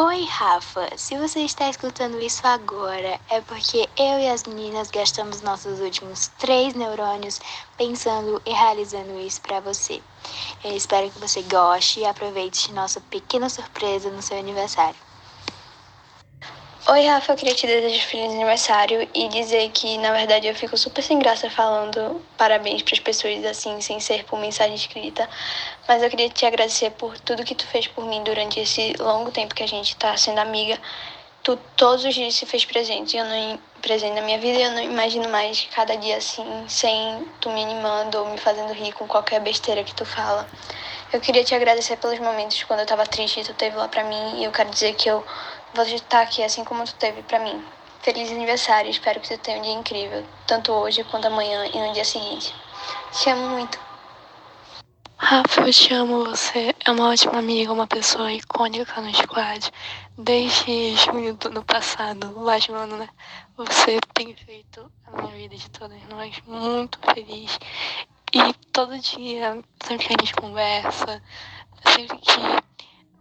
Oi, Rafa. Se você está escutando isso agora, é porque eu e as meninas gastamos nossos últimos três neurônios pensando e realizando isso para você. Eu espero que você goste e aproveite nossa pequena surpresa no seu aniversário. Oi, Rafa, eu queria te desejar feliz aniversário e dizer que, na verdade, eu fico super sem graça falando parabéns para as pessoas assim, sem ser por mensagem escrita. Mas eu queria te agradecer por tudo que tu fez por mim durante esse longo tempo que a gente tá sendo amiga. Tu todos os dias se fez presente, eu não presente na minha vida e eu não imagino mais cada dia assim, sem tu me animando ou me fazendo rir com qualquer besteira que tu fala. Eu queria te agradecer pelos momentos quando eu tava triste tu teve lá pra mim e eu quero dizer que eu vou estar aqui assim como tu teve para mim. Feliz aniversário, espero que tu tenha um dia incrível, tanto hoje quanto amanhã e no dia seguinte. Te amo muito. Rafa, eu te amo, você é uma ótima amiga, uma pessoa icônica no squad. Desde junho do ano passado, lá de ano, né? Você tem feito a minha vida de todas nós muito feliz. E todo dia, sempre que a gente conversa, sempre que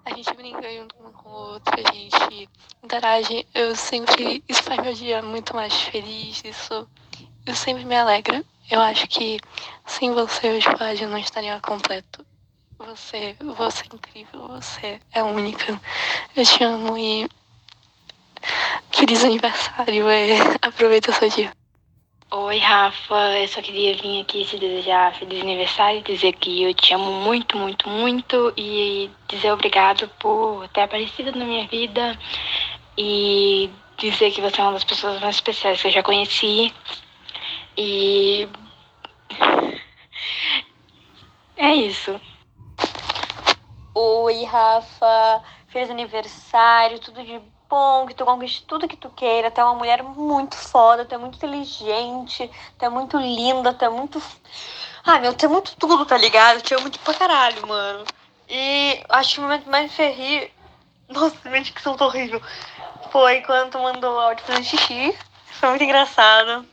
a gente brinca junto um com o outro, a gente interage. Eu sempre. Isso faz meu dia muito mais feliz, isso, isso sempre me alegra. Eu acho que sem você o squad não estaria completo. Você, você é incrível, você é única. Eu te amo e. Feliz aniversário, aproveita seu dia. Oi, Rafa. Eu só queria vir aqui te desejar feliz aniversário, dizer que eu te amo muito, muito, muito e dizer obrigado por ter aparecido na minha vida e dizer que você é uma das pessoas mais especiais que eu já conheci. E. É isso. Oi, Rafa. Feliz aniversário, tudo de bom, que tu conquiste tudo que tu queira. Tu é uma mulher muito foda, tu é muito inteligente, tu é muito linda, tu é muito. Ah, meu, tu é muito tudo, tá ligado? Te amo muito pra caralho, mano. E acho que o momento mais ferri. Nossa, minha dicção tá horrível. Foi quando tu mandou áudio fazendo xixi. Foi muito engraçado.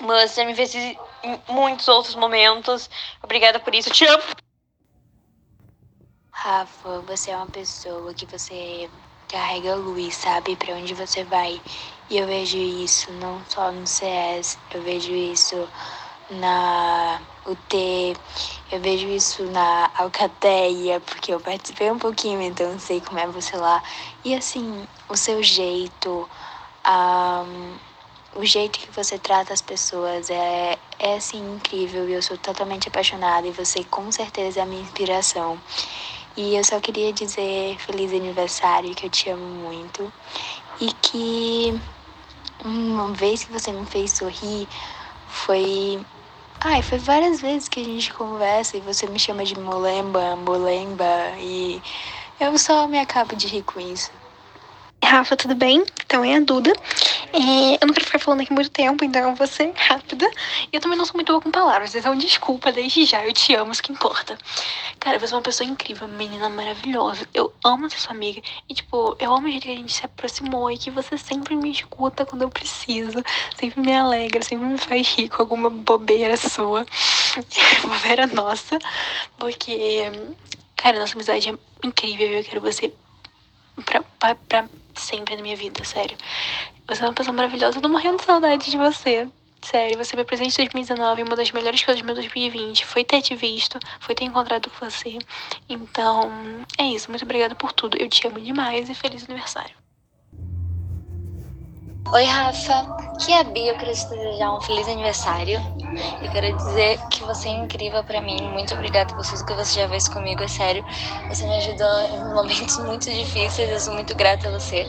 Mas você me fez em muitos outros momentos. Obrigada por isso. Te amo. Rafa, você é uma pessoa que você carrega luz, sabe? Para onde você vai. E eu vejo isso não só no CS, eu vejo isso na UT, eu vejo isso na Alcateia, porque eu participei um pouquinho, então sei como é você lá. E assim, o seu jeito, um, o jeito que você trata as pessoas é, é assim incrível e eu sou totalmente apaixonada e você com certeza é a minha inspiração. E eu só queria dizer feliz aniversário, que eu te amo muito. E que uma vez que você me fez sorrir, foi. Ai, foi várias vezes que a gente conversa e você me chama de molemba, molemba, e eu só me acabo de rir com isso. Rafa, tudo bem? Então é a Duda. É, eu não quero ficar falando aqui muito tempo, então eu vou ser rápida. E eu também não sou muito boa com palavras, então desculpa desde já, eu te amo, isso que importa. Cara, você é uma pessoa incrível, menina maravilhosa. Eu amo ser sua amiga. E, tipo, eu amo o jeito que a gente se aproximou e que você sempre me escuta quando eu preciso. Sempre me alegra, sempre me faz rir com alguma bobeira sua. bobeira nossa. Porque, cara, nossa amizade é incrível e eu quero você pra, pra, pra sempre na minha vida, sério. Você é uma pessoa maravilhosa, eu tô morrendo de saudade de você. Sério, você me presente em 2019, uma das melhores coisas do meu 2020 foi ter te visto, foi ter encontrado com você. Então, é isso. Muito obrigada por tudo. Eu te amo demais e feliz aniversário. Oi, Rafa. Aqui é a Bia. Eu queria te desejar um feliz aniversário. Eu quero dizer que você é incrível para mim. Muito obrigada por tudo que você já fez comigo. É sério. Você me ajudou em momentos muito difíceis. Eu sou muito grata a você.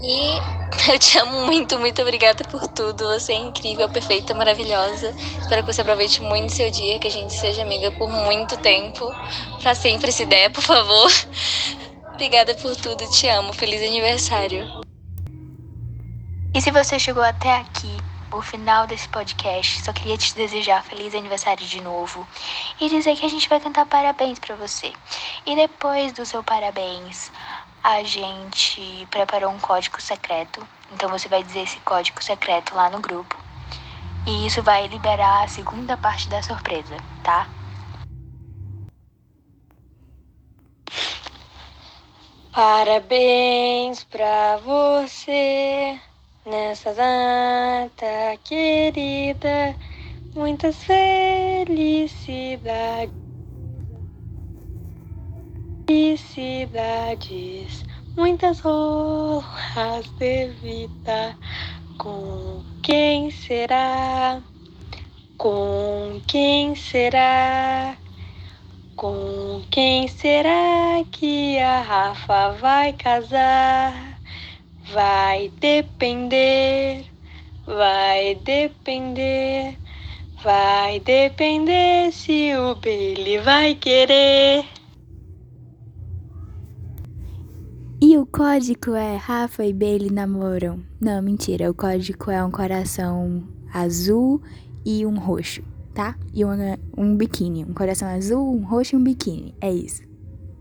E eu te amo muito, muito obrigada por tudo. Você é incrível, perfeita, maravilhosa. Espero que você aproveite muito seu dia, que a gente seja amiga por muito tempo. Pra sempre, se der, por favor. Obrigada por tudo, te amo. Feliz aniversário. E se você chegou até aqui, o final desse podcast, só queria te desejar feliz aniversário de novo e dizer que a gente vai cantar parabéns para você. E depois do seu parabéns, a gente preparou um código secreto. Então você vai dizer esse código secreto lá no grupo. E isso vai liberar a segunda parte da surpresa, tá? Parabéns pra você nessa data querida. Muitas felicidades. Felicidades, muitas honras de vida. Com quem será? Com quem será? Com quem será que a Rafa vai casar? Vai depender, vai depender, vai depender se o Billy vai querer. E o código é Rafa e Bailey namoram. Não, mentira. O código é um coração azul e um roxo, tá? E um, um biquíni. Um coração azul, um roxo e um biquíni. É isso.